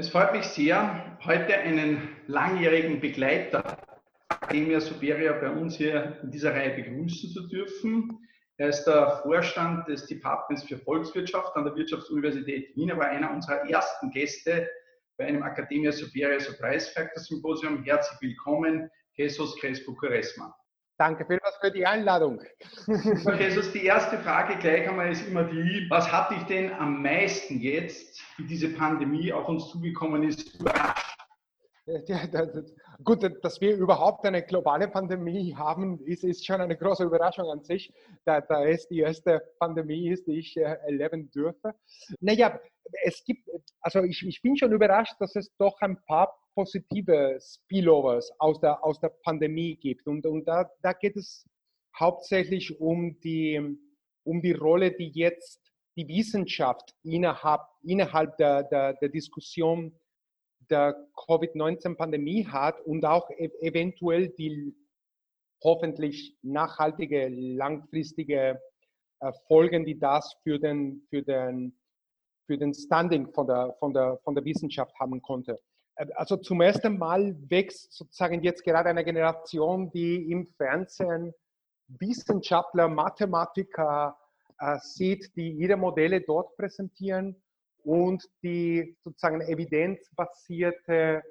Es freut mich sehr, heute einen langjährigen Begleiter Academia Superior bei uns hier in dieser Reihe begrüßen zu dürfen. Er ist der Vorstand des Departments für Volkswirtschaft an der Wirtschaftsuniversität Wien. Er war einer unserer ersten Gäste bei einem Academia Superior Surprise Factor Symposium. Herzlich willkommen, Jesus Crespo Curesma. Danke vielmals für die Einladung. Jesus, die erste Frage gleich einmal ist immer die, was hat dich denn am meisten jetzt, wie diese Pandemie auf uns zugekommen ist, überrascht? Ja, das, gut, dass wir überhaupt eine globale Pandemie haben, ist, ist schon eine große Überraschung an sich, da, da es die erste Pandemie ist, die ich äh, erleben dürfe. Naja, es gibt, also ich, ich bin schon überrascht, dass es doch ein paar positive Spillovers aus der, aus der Pandemie gibt. Und, und da, da geht es hauptsächlich um die, um die Rolle, die jetzt die Wissenschaft innerhalb, innerhalb der, der, der Diskussion der Covid-19-Pandemie hat und auch e eventuell die hoffentlich nachhaltige, langfristige äh, Folgen, die das für den, für den, für den Standing von der, von, der, von der Wissenschaft haben konnte. Also zum ersten Mal wächst sozusagen jetzt gerade eine Generation, die im Fernsehen Wissenschaftler, Mathematiker äh, sieht, die ihre Modelle dort präsentieren und die sozusagen evidenzbasierte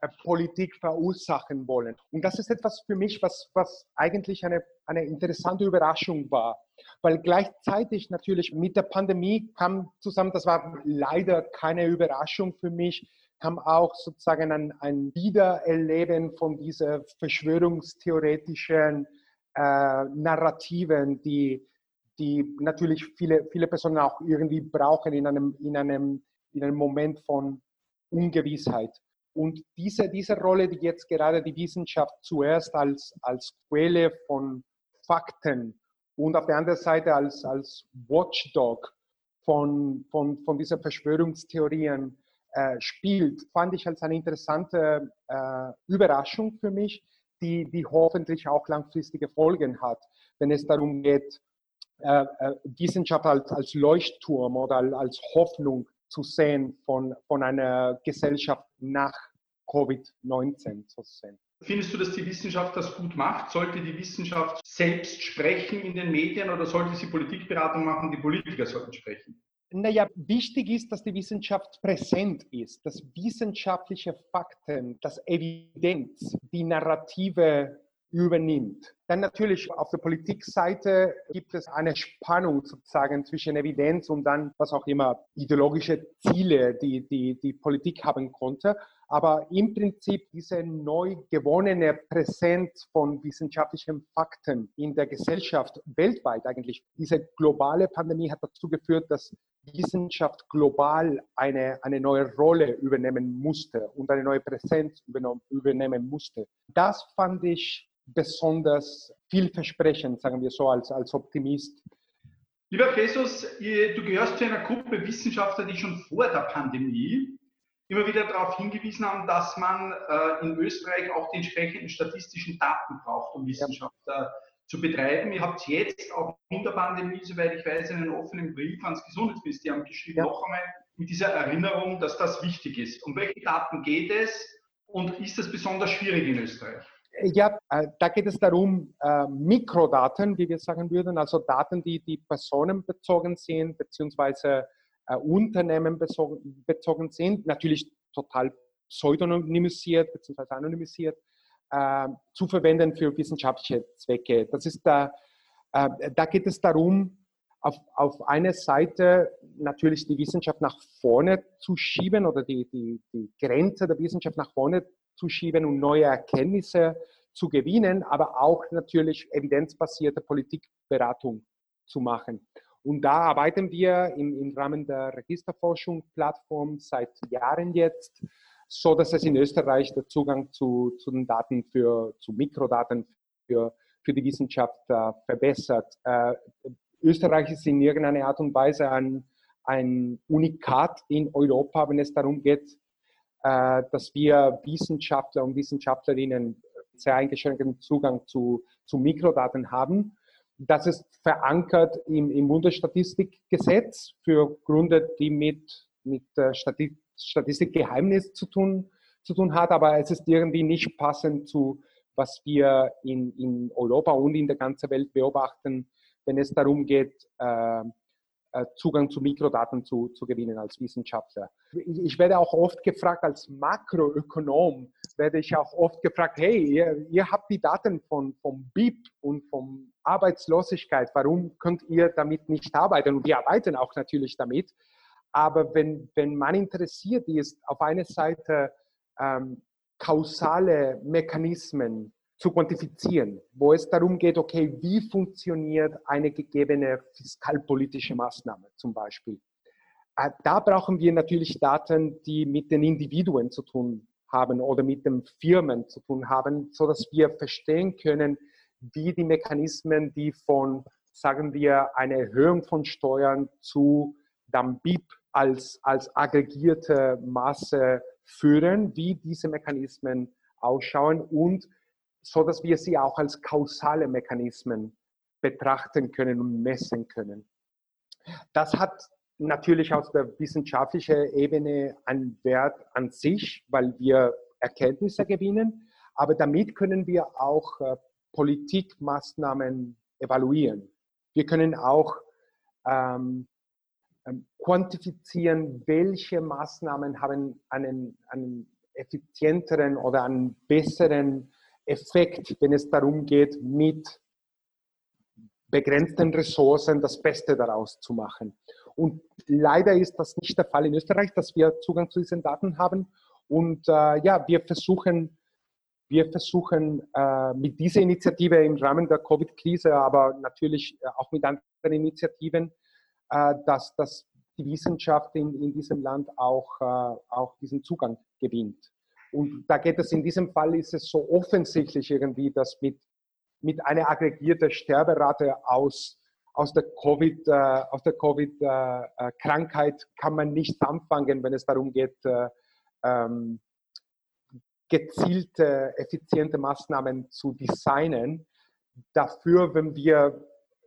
äh, Politik verursachen wollen. Und das ist etwas für mich, was, was eigentlich eine, eine interessante Überraschung war, weil gleichzeitig natürlich mit der Pandemie kam zusammen, das war leider keine Überraschung für mich, kam auch sozusagen ein, ein Wiedererleben von dieser verschwörungstheoretischen äh, Narrativen, die die natürlich viele, viele Personen auch irgendwie brauchen in einem, in einem, in einem Moment von Ungewissheit. Und diese, diese Rolle, die jetzt gerade die Wissenschaft zuerst als, als Quelle von Fakten und auf der anderen Seite als, als Watchdog von, von, von diesen Verschwörungstheorien äh, spielt, fand ich als eine interessante äh, Überraschung für mich, die, die hoffentlich auch langfristige Folgen hat, wenn es darum geht, äh, äh, Wissenschaft als, als Leuchtturm oder als Hoffnung zu sehen von, von einer Gesellschaft nach Covid-19 zu. Findest du, dass die Wissenschaft das gut macht? Sollte die Wissenschaft selbst sprechen in den Medien oder sollte sie Politikberatung machen, die Politiker sollten sprechen? Naja, wichtig ist, dass die Wissenschaft präsent ist, dass wissenschaftliche Fakten, dass Evidenz die Narrative übernimmt. Dann natürlich auf der Politikseite gibt es eine Spannung sozusagen zwischen Evidenz und dann, was auch immer, ideologische Ziele, die die, die Politik haben konnte. Aber im Prinzip diese neu gewonnene Präsenz von wissenschaftlichen Fakten in der Gesellschaft weltweit eigentlich, diese globale Pandemie hat dazu geführt, dass Wissenschaft global eine, eine neue Rolle übernehmen musste und eine neue Präsenz übernehmen musste. Das fand ich besonders vielversprechend, sagen wir so, als, als Optimist. Lieber Jesus, du gehörst zu einer Gruppe Wissenschaftler, die schon vor der Pandemie immer wieder darauf hingewiesen haben, dass man äh, in Österreich auch die entsprechenden statistischen Daten braucht, um Wissenschaft äh, zu betreiben. Ihr habt jetzt auch in der Pandemie, soweit ich weiß, einen offenen Brief ans Gesundheitsministerium geschrieben, ja. noch einmal mit dieser Erinnerung, dass das wichtig ist. Um welche Daten geht es und ist das besonders schwierig in Österreich? Ja, äh, da geht es darum, äh, Mikrodaten, wie wir sagen würden, also Daten, die, die personenbezogen sind, beziehungsweise äh, unternehmenbezogen sind, natürlich total pseudonymisiert, beziehungsweise anonymisiert, äh, zu verwenden für wissenschaftliche Zwecke. Das ist da, äh, da geht es darum, auf, auf einer Seite natürlich die Wissenschaft nach vorne zu schieben oder die, die, die Grenze der Wissenschaft nach vorne zu schieben und neue Erkenntnisse zu gewinnen, aber auch natürlich evidenzbasierte Politikberatung zu machen. Und da arbeiten wir im, im Rahmen der Registerforschung-Plattform seit Jahren jetzt, so dass es in Österreich der Zugang zu, zu den Daten für, zu Mikrodaten für, für die Wissenschaft äh, verbessert. Äh, Österreich ist in irgendeiner Art und Weise ein, ein Unikat in Europa, wenn es darum geht, äh, dass wir Wissenschaftler und Wissenschaftlerinnen sehr eingeschränkten Zugang zu, zu Mikrodaten haben. Das ist verankert im, im Bundesstatistikgesetz für Gründe, die mit, mit Statistikgeheimnis zu tun, zu tun hat, aber es ist irgendwie nicht passend zu, was wir in, in Europa und in der ganzen Welt beobachten, wenn es darum geht, äh, äh, Zugang zu Mikrodaten zu, zu gewinnen als Wissenschaftler. Ich, werde auch oft gefragt, als Makroökonom werde ich auch oft gefragt, hey, ihr, ihr habt die Daten von, vom BIP und von Arbeitslosigkeit, warum könnt ihr damit nicht arbeiten? Und wir arbeiten auch natürlich damit. Aber wenn, wenn man interessiert ist, auf einer Seite ähm, kausale Mechanismen zu quantifizieren, wo es darum geht, okay, wie funktioniert eine gegebene fiskalpolitische Maßnahme zum Beispiel. Äh, da brauchen wir natürlich Daten, die mit den Individuen zu tun haben oder mit den Firmen zu tun haben, so dass wir verstehen können, wie die Mechanismen, die von, sagen wir, einer Erhöhung von Steuern zu dem BIP als, als aggregierte Masse führen, wie diese Mechanismen ausschauen und so dass wir sie auch als kausale Mechanismen betrachten können und messen können. Das hat natürlich aus der wissenschaftlichen Ebene einen Wert an sich, weil wir Erkenntnisse gewinnen, aber damit können wir auch äh, Politikmaßnahmen evaluieren. Wir können auch ähm, ähm quantifizieren, welche Maßnahmen haben einen, einen effizienteren oder einen besseren Effekt, wenn es darum geht, mit begrenzten Ressourcen das Beste daraus zu machen. Und leider ist das nicht der Fall in Österreich, dass wir Zugang zu diesen Daten haben. Und äh, ja, wir versuchen, wir versuchen äh, mit dieser Initiative im Rahmen der Covid-Krise, aber natürlich äh, auch mit anderen Initiativen, äh, dass, dass die Wissenschaft in, in diesem Land auch, äh, auch diesen Zugang gewinnt. Und da geht es in diesem Fall, ist es so offensichtlich irgendwie, dass mit, mit einer aggregierten Sterberate aus, aus der Covid, äh, aus der Covid-Krankheit äh, kann man nicht anfangen, wenn es darum geht, äh, ähm, gezielte, effiziente Maßnahmen zu designen. Dafür, wenn wir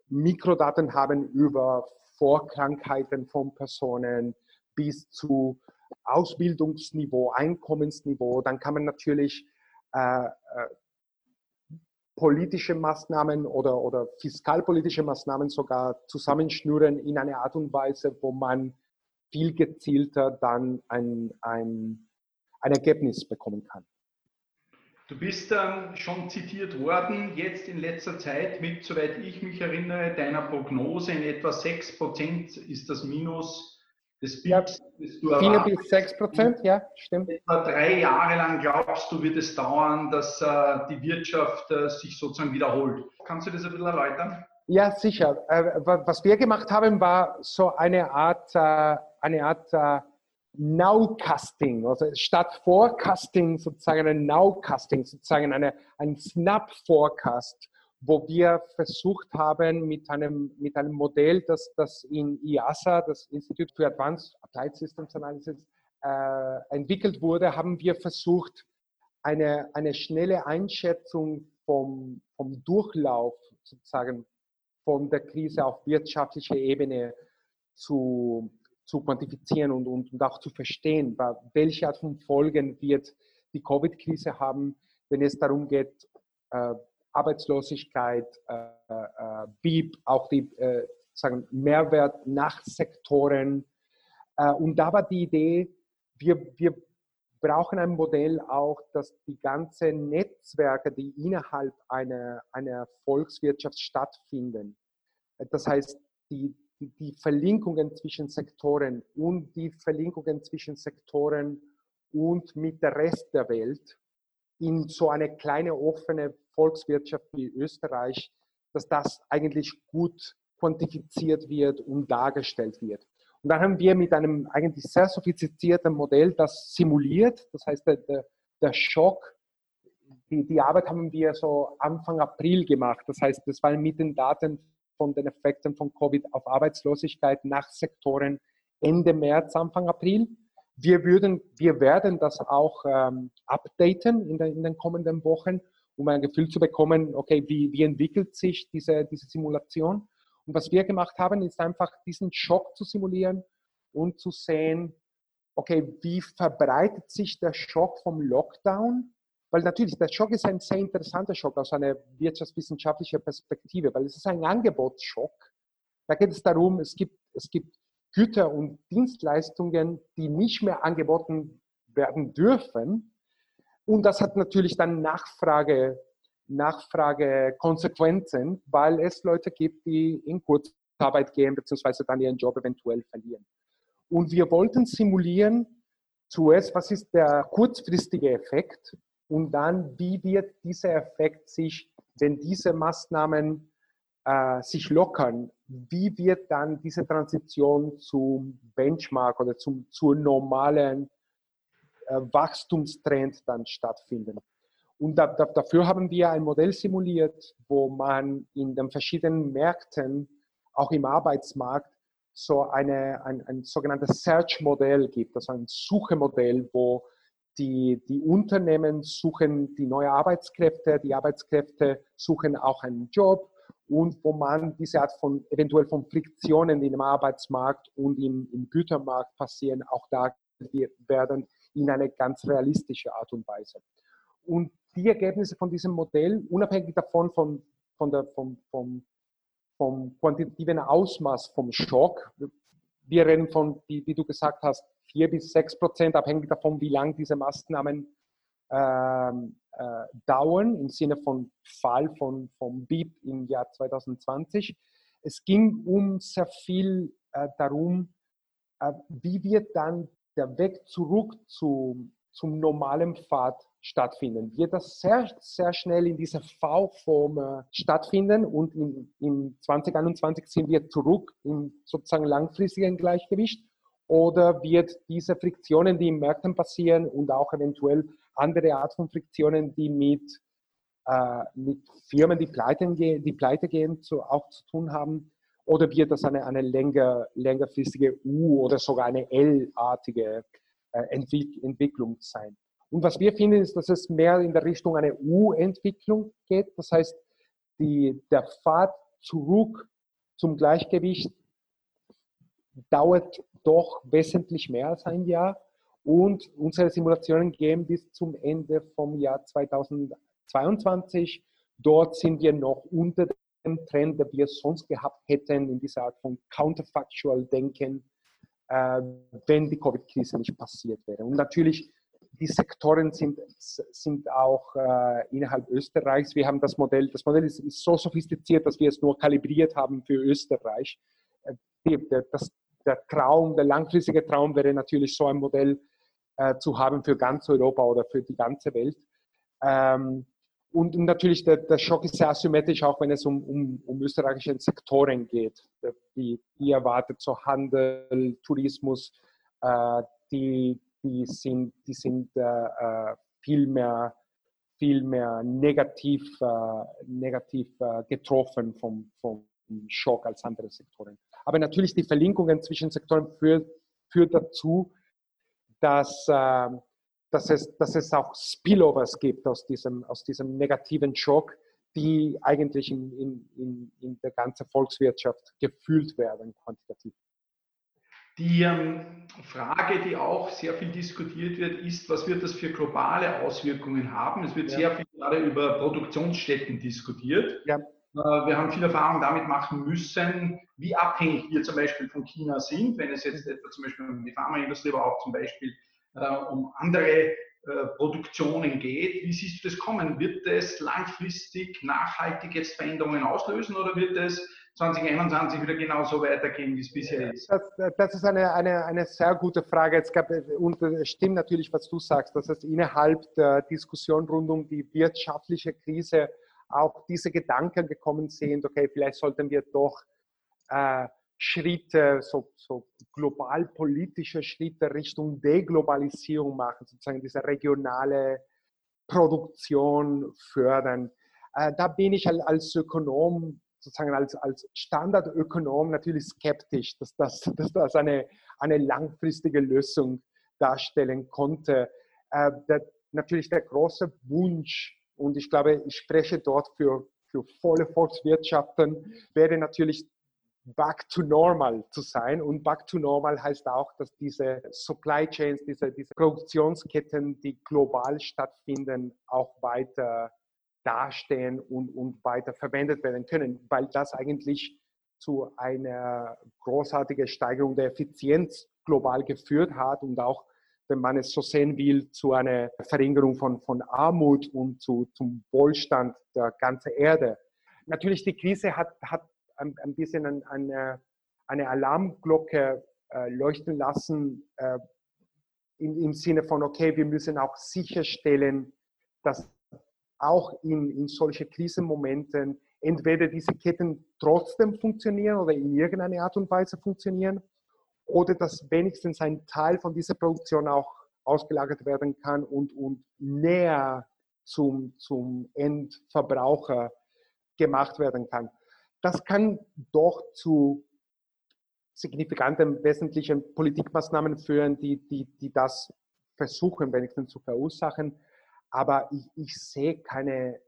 Mikrodaten haben über Vorkrankheiten von Personen bis zu Ausbildungsniveau, Einkommensniveau, dann kann man natürlich äh, äh, politische Maßnahmen oder, oder fiskalpolitische Maßnahmen sogar zusammenschnüren in eine Art und Weise, wo man viel gezielter dann ein, ein, ein Ergebnis bekommen kann. Du bist ähm, schon zitiert worden, jetzt in letzter Zeit mit, soweit ich mich erinnere, deiner Prognose in etwa 6% ist das Minus BIPs, ja, 4 bis 6 Prozent, ja, stimmt. Etwa drei Jahre lang glaubst du, wird es dauern, dass äh, die Wirtschaft äh, sich sozusagen wiederholt. Kannst du das ein bisschen erläutern? Ja, sicher. Äh, was wir gemacht haben, war so eine Art, äh, eine Art äh, Nowcasting, also statt Forecasting sozusagen ein Nowcasting, sozusagen eine, ein Snap-Forecast wo wir versucht haben, mit einem, mit einem Modell, das, das in IASA, das Institute for Advanced Applied Systems Analysis, äh, entwickelt wurde, haben wir versucht, eine, eine schnelle Einschätzung vom, vom Durchlauf sozusagen von der Krise auf wirtschaftlicher Ebene zu, zu quantifizieren und, und, und auch zu verstehen, welche Art von Folgen wird die Covid-Krise haben, wenn es darum geht, äh, Arbeitslosigkeit, äh, äh, BIP, auch die äh, sagen Mehrwert nach Sektoren. Äh, und da war die Idee, wir, wir brauchen ein Modell auch, dass die ganzen Netzwerke, die innerhalb einer, einer Volkswirtschaft stattfinden, das heißt, die, die Verlinkungen zwischen Sektoren und die Verlinkungen zwischen Sektoren und mit der Rest der Welt in so eine kleine offene Volkswirtschaft wie Österreich, dass das eigentlich gut quantifiziert wird und dargestellt wird. Und dann haben wir mit einem eigentlich sehr sophistizierten Modell das simuliert. Das heißt, der, der Schock, die, die Arbeit haben wir so Anfang April gemacht. Das heißt, das war mit den Daten von den Effekten von Covid auf Arbeitslosigkeit nach Sektoren Ende März, Anfang April. Wir, würden, wir werden das auch ähm, updaten in, der, in den kommenden Wochen um ein Gefühl zu bekommen, okay, wie, wie entwickelt sich diese, diese Simulation. Und was wir gemacht haben, ist einfach diesen Schock zu simulieren und zu sehen, okay, wie verbreitet sich der Schock vom Lockdown? Weil natürlich, der Schock ist ein sehr interessanter Schock aus einer wirtschaftswissenschaftlichen Perspektive, weil es ist ein Angebotsschock. Da geht es darum, es gibt, es gibt Güter und Dienstleistungen, die nicht mehr angeboten werden dürfen. Und das hat natürlich dann Nachfrage, Nachfragekonsequenzen, weil es Leute gibt, die in Kurzarbeit gehen, beziehungsweise dann ihren Job eventuell verlieren. Und wir wollten simulieren, zuerst, was ist der kurzfristige Effekt und dann, wie wird dieser Effekt sich, wenn diese Maßnahmen äh, sich lockern, wie wird dann diese Transition zum Benchmark oder zum, zur normalen Wachstumstrend dann stattfinden. Und da, da, dafür haben wir ein Modell simuliert, wo man in den verschiedenen Märkten, auch im Arbeitsmarkt, so eine, ein, ein sogenanntes Search-Modell gibt, also ein Suchemodell, wo die, die Unternehmen suchen die neue Arbeitskräfte, die Arbeitskräfte suchen auch einen Job und wo man diese Art von eventuell von Friktionen im Arbeitsmarkt und im, im Gütermarkt passieren, auch da werden in eine ganz realistische Art und Weise. Und die Ergebnisse von diesem Modell, unabhängig davon von, von der, vom, vom, vom quantitativen Ausmaß vom Schock, wir reden von, wie, wie du gesagt hast, vier bis sechs Prozent, abhängig davon, wie lang diese Maßnahmen ähm, äh, dauern, im Sinne von Fall von, vom BIP im Jahr 2020. Es ging um sehr viel äh, darum, äh, wie wird dann der Weg zurück zu, zum normalen Pfad stattfinden. Wird das sehr, sehr schnell in dieser V-Form äh, stattfinden und in, in 2021 sind wir zurück im sozusagen langfristigen Gleichgewicht? Oder wird diese Friktionen, die im Märkten passieren und auch eventuell andere Art von Friktionen, die mit, äh, mit Firmen, die pleite gehen, die pleite gehen zu, auch zu tun haben, oder wird das eine, eine länger, längerfristige U- oder sogar eine L-artige äh, Entwick Entwicklung sein? Und was wir finden, ist, dass es mehr in der Richtung eine U-Entwicklung geht. Das heißt, die, der Pfad zurück zum Gleichgewicht dauert doch wesentlich mehr als ein Jahr. Und unsere Simulationen gehen bis zum Ende vom Jahr 2022. Dort sind wir noch unter Trend, den wir sonst gehabt hätten in dieser Art von counterfactual Denken, äh, wenn die Covid-Krise nicht passiert wäre. Und natürlich, die Sektoren sind, sind auch äh, innerhalb Österreichs. Wir haben das Modell, das Modell ist, ist, so sophistiziert, dass wir es nur kalibriert haben für Österreich. Äh, die, das, der Traum, der langfristige Traum wäre natürlich so ein Modell äh, zu haben für ganz Europa oder für die ganze Welt. Ähm, und, natürlich, der, der, Schock ist sehr asymmetrisch, auch wenn es um, um, um österreichische Sektoren geht. Die, die erwartet so Handel, Tourismus, äh, die, die sind, die sind äh, äh viel mehr viel mehr negativ, äh, negativ äh, getroffen vom, vom Schock als andere Sektoren. Aber natürlich die Verlinkungen zwischen Sektoren führt, führt dazu, dass, äh, dass, es, dass es auch Spillovers gibt aus diesem, aus diesem negativen Schock, die eigentlich in, in, in, in der ganzen Volkswirtschaft gefühlt werden, quantitativ. Die ähm, Frage, die auch sehr viel diskutiert wird, ist, was wird das für globale Auswirkungen haben? Es wird ja. sehr viel gerade über Produktionsstätten diskutiert. Ja. Äh, wir haben viel Erfahrung damit machen müssen, wie abhängig wir zum Beispiel von China sind, wenn es jetzt etwa zum Beispiel um die Pharmaindustrie, aber auch zum Beispiel um andere äh, Produktionen geht. Wie siehst du das kommen? Wird es langfristig nachhaltig jetzt Veränderungen auslösen oder wird es 2021 wieder genauso weitergehen, wie es bisher ist? Das, das ist eine, eine, eine sehr gute Frage. Es gab, und es stimmt natürlich, was du sagst, dass es innerhalb der Diskussion rund um die wirtschaftliche Krise auch diese Gedanken gekommen sind, okay, vielleicht sollten wir doch äh, Schritte, so, so global politische Schritte Richtung Deglobalisierung machen, sozusagen diese regionale Produktion fördern. Äh, da bin ich als Ökonom, sozusagen als, als Standardökonom natürlich skeptisch, dass das, dass das eine, eine langfristige Lösung darstellen konnte. Äh, der, natürlich der große Wunsch und ich glaube, ich spreche dort für, für volle Volkswirtschaften, wäre natürlich back to normal zu sein. Und back to normal heißt auch, dass diese Supply Chains, diese, diese Produktionsketten, die global stattfinden, auch weiter dastehen und, und weiter verwendet werden können, weil das eigentlich zu einer großartigen Steigerung der Effizienz global geführt hat und auch, wenn man es so sehen will, zu einer Verringerung von, von Armut und zu, zum Wohlstand der ganzen Erde. Natürlich, die Krise hat, hat ein, ein bisschen eine, eine Alarmglocke äh, leuchten lassen, äh, in, im Sinne von, okay, wir müssen auch sicherstellen, dass auch in, in solche Krisenmomenten entweder diese Ketten trotzdem funktionieren oder in irgendeiner Art und Weise funktionieren oder dass wenigstens ein Teil von dieser Produktion auch ausgelagert werden kann und, und näher zum, zum Endverbraucher gemacht werden kann. Das kann doch zu signifikanten wesentlichen Politikmaßnahmen führen, die, die, die das versuchen wenigstens zu verursachen. Aber ich, ich sehe keine,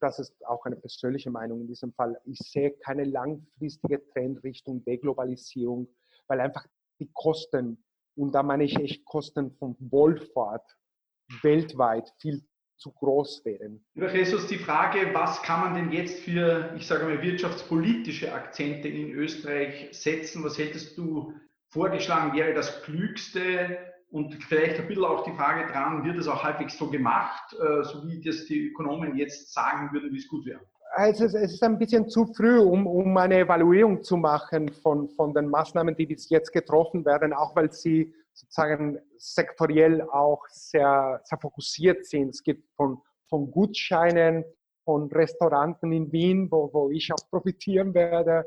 das ist auch eine persönliche Meinung in diesem Fall, ich sehe keine langfristige Trend Richtung Deglobalisierung, weil einfach die Kosten, und da meine ich echt Kosten von Wohlfahrt weltweit viel zu groß wären. Lieber Jesus, die Frage, was kann man denn jetzt für, ich sage mal, wirtschaftspolitische Akzente in Österreich setzen? Was hättest du vorgeschlagen, wäre das Klügste? Und vielleicht ein bisschen auch die Frage dran, wird es auch halbwegs so gemacht, äh, so wie das die Ökonomen jetzt sagen würden, wie es gut wäre? Also es ist ein bisschen zu früh, um, um eine Evaluierung zu machen von, von den Maßnahmen, die bis jetzt getroffen werden, auch weil sie sozusagen sektoriell auch sehr, sehr fokussiert sind. Es gibt von, von Gutscheinen, von Restauranten in Wien, wo, wo ich auch profitieren werde,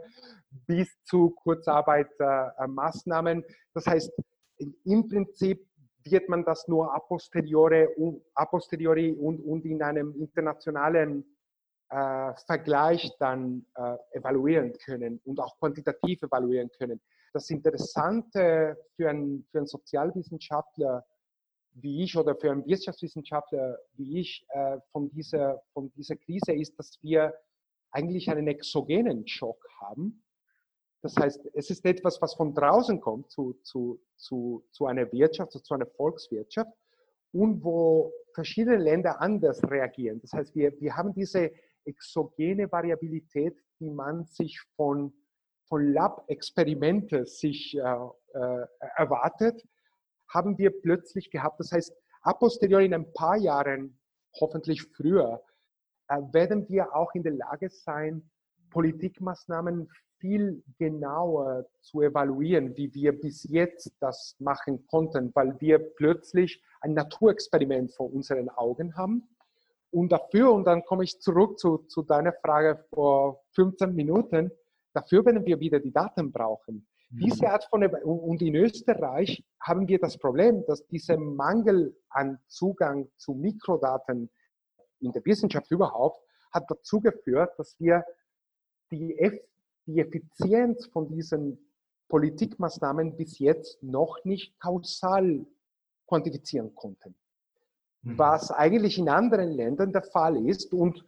bis zu Kurzarbeitermaßnahmen. Das heißt, im Prinzip wird man das nur a posteriori, a posteriori und, und in einem internationalen äh, Vergleich dann äh, evaluieren können und auch quantitativ evaluieren können. Das Interessante für einen, für einen Sozialwissenschaftler wie ich oder für einen Wirtschaftswissenschaftler wie ich äh, von, dieser, von dieser Krise ist, dass wir eigentlich einen exogenen Schock haben. Das heißt, es ist etwas, was von draußen kommt zu, zu, zu, zu einer Wirtschaft, zu einer Volkswirtschaft und wo verschiedene Länder anders reagieren. Das heißt, wir, wir haben diese exogene Variabilität, die man sich von, von Lab-Experimente sich äh, äh, erwartet, haben wir plötzlich gehabt. Das heißt, a posteriori in ein paar Jahren, hoffentlich früher, äh, werden wir auch in der Lage sein, Politikmaßnahmen viel genauer zu evaluieren, wie wir bis jetzt das machen konnten, weil wir plötzlich ein Naturexperiment vor unseren Augen haben. Und dafür, und dann komme ich zurück zu, zu deiner Frage vor 15 Minuten, dafür werden wir wieder die Daten brauchen. Mhm. Diese Art von, und in Österreich haben wir das Problem, dass dieser Mangel an Zugang zu Mikrodaten in der Wissenschaft überhaupt hat dazu geführt, dass wir die die Effizienz von diesen Politikmaßnahmen bis jetzt noch nicht kausal quantifizieren konnten. Mhm. Was eigentlich in anderen Ländern der Fall ist. Und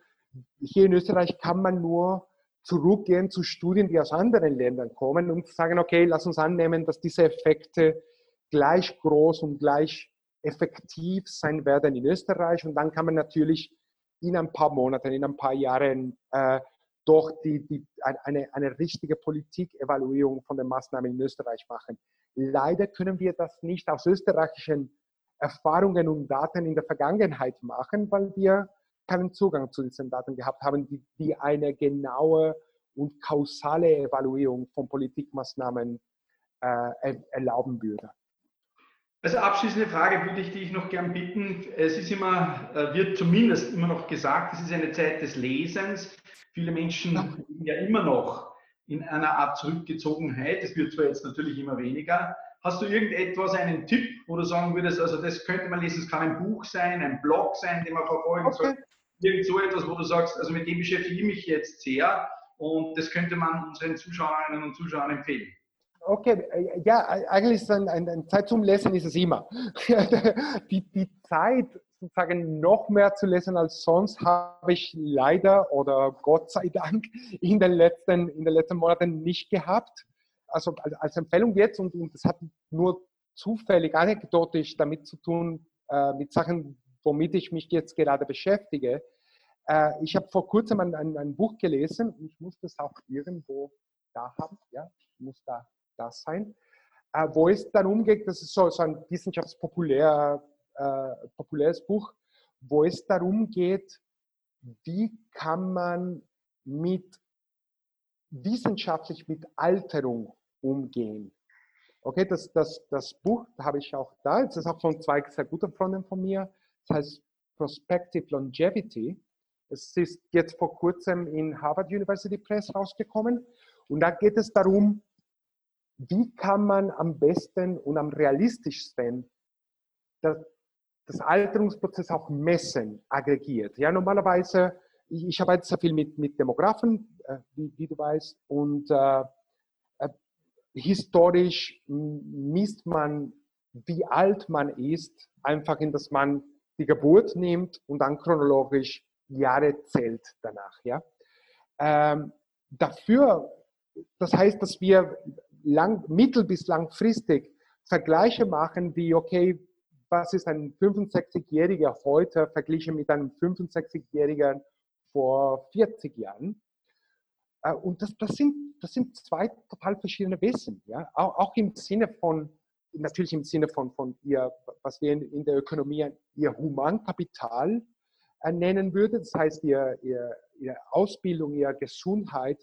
hier in Österreich kann man nur zurückgehen zu Studien, die aus anderen Ländern kommen und sagen, okay, lass uns annehmen, dass diese Effekte gleich groß und gleich effektiv sein werden in Österreich. Und dann kann man natürlich in ein paar Monaten, in ein paar Jahren äh, doch die, die, eine, eine richtige Politikevaluierung von den Maßnahmen in Österreich machen. Leider können wir das nicht aus österreichischen Erfahrungen und Daten in der Vergangenheit machen, weil wir keinen Zugang zu diesen Daten gehabt haben, die, die eine genaue und kausale Evaluierung von Politikmaßnahmen äh, erlauben würde. Also abschließende Frage würde ich dich noch gern bitten. Es ist immer, äh, wird zumindest immer noch gesagt, es ist eine Zeit des Lesens. Viele Menschen sind ja immer noch in einer Art Zurückgezogenheit. Es wird zwar jetzt natürlich immer weniger. Hast du irgendetwas, einen Tipp, wo du sagen würdest, also das könnte man lesen, es kann ein Buch sein, ein Blog sein, den man verfolgen okay. soll. Irgend so etwas, wo du sagst, also mit dem beschäftige ich mich jetzt sehr und das könnte man unseren Zuschauerinnen und Zuschauern empfehlen. Okay, ja, eigentlich ist ein, ein, Zeit zum Lesen ist es immer. die, die Zeit sozusagen noch mehr zu lesen als sonst habe ich leider oder Gott sei Dank in den letzten, in den letzten Monaten nicht gehabt. Also als Empfehlung jetzt und, und das hat nur zufällig anekdotisch damit zu tun, äh, mit Sachen, womit ich mich jetzt gerade beschäftige. Äh, ich habe vor kurzem ein, ein, ein, Buch gelesen, ich muss das auch irgendwo da haben, ja, muss da das sein, äh, wo es darum geht, das ist so, so ein wissenschaftspopulär äh, populäres Buch, wo es darum geht, wie kann man mit wissenschaftlich mit Alterung umgehen. Okay, das, das, das Buch habe ich auch da. Es ist auch von zwei sehr guten Freunden von mir. Das heißt Prospective Longevity. Es ist jetzt vor kurzem in Harvard University Press rausgekommen. Und da geht es darum, wie kann man am besten und am realistischsten das, das Alterungsprozess auch messen, aggregiert. Ja, normalerweise, ich, ich arbeite sehr viel mit, mit Demografen, äh, wie, wie, du weißt, und äh, äh, historisch misst man, wie alt man ist, einfach in dass man die Geburt nimmt und dann chronologisch Jahre zählt danach. Ja? Ähm, dafür, das heißt, dass wir lang, mittel- bis langfristig Vergleiche machen, wie, okay, was ist ein 65-Jähriger heute verglichen mit einem 65-Jährigen vor 40 Jahren. Äh, und das, das, sind, das sind zwei total verschiedene Wesen. Ja? Auch, auch im Sinne von, natürlich im Sinne von, von ihr, was wir in, in der Ökonomie ihr Humankapital äh, nennen würden, das heißt ihr, ihr, ihre Ausbildung, ihre Gesundheit.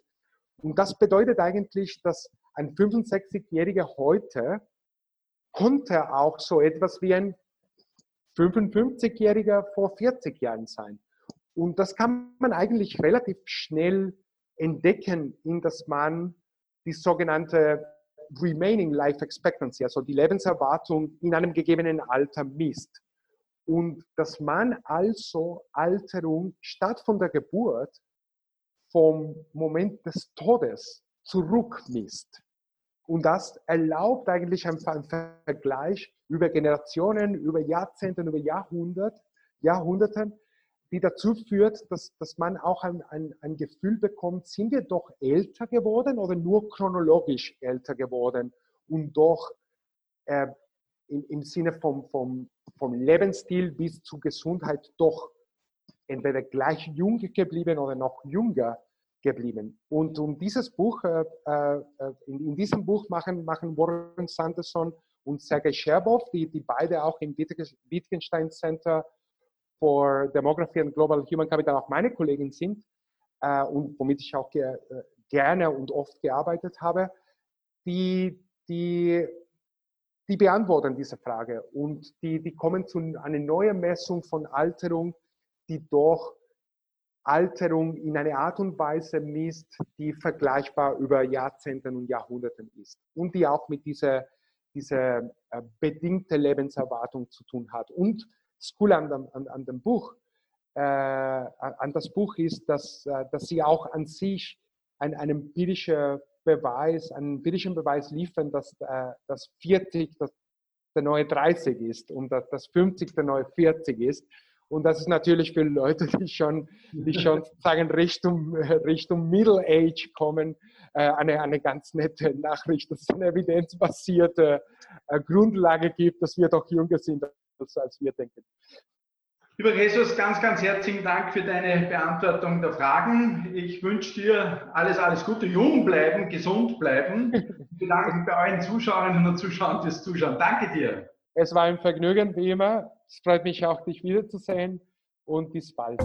Und das bedeutet eigentlich, dass ein 65-Jähriger heute konnte auch so etwas wie ein 55-Jähriger vor 40 Jahren sein. Und das kann man eigentlich relativ schnell entdecken, in dass man die sogenannte Remaining Life Expectancy, also die Lebenserwartung in einem gegebenen Alter misst. Und dass man also Alterung statt von der Geburt vom Moment des Todes zurückmisst. Und das erlaubt eigentlich einen Vergleich über Generationen, über Jahrzehnte, über Jahrhundert, Jahrhunderten, die dazu führt, dass, dass man auch ein, ein, ein Gefühl bekommt, sind wir doch älter geworden oder nur chronologisch älter geworden und doch äh, im, im Sinne vom, vom, vom Lebensstil bis zur Gesundheit doch entweder gleich jung geblieben oder noch jünger geblieben. Und um dieses Buch, äh, äh, in, in, diesem Buch machen, machen Warren Sanderson und Sergei Scherbow, die, die beide auch im Wittgenstein Center for Demography and Global Human Capital auch meine Kollegen sind äh, und womit ich auch ge äh, gerne und oft gearbeitet habe, die, die, die beantworten diese Frage und die, die kommen zu einer neuen Messung von Alterung, die doch Alterung in einer Art und Weise misst, die vergleichbar über Jahrzehnte und Jahrhunderten ist und die auch mit dieser, dieser äh, bedingte Lebenserwartung zu tun hat. Und das Coole an, an, an dem Buch, äh, an das Buch ist, dass, äh, dass sie auch an sich ein, einen empirischen Beweis, einen empirischen Beweis liefern, dass äh, das 40 das der neue 30 ist und dass das 50 der neue 40 ist. Und das ist natürlich für Leute, die schon, die schon sagen, Richtung, Richtung Middle Age kommen, äh, eine, eine ganz nette Nachricht, dass es eine evidenzbasierte äh, Grundlage gibt, dass wir doch jünger sind, als wir denken. Lieber Jesus, ganz, ganz herzlichen Dank für deine Beantwortung der Fragen. Ich wünsche dir alles, alles Gute, jung bleiben, gesund bleiben. Ich bedanke mich bei allen Zuschauerinnen und Zuschauern fürs Zuschauen. Danke dir. Es war ein Vergnügen, wie immer. Es freut mich auch, dich wiederzusehen und bis bald.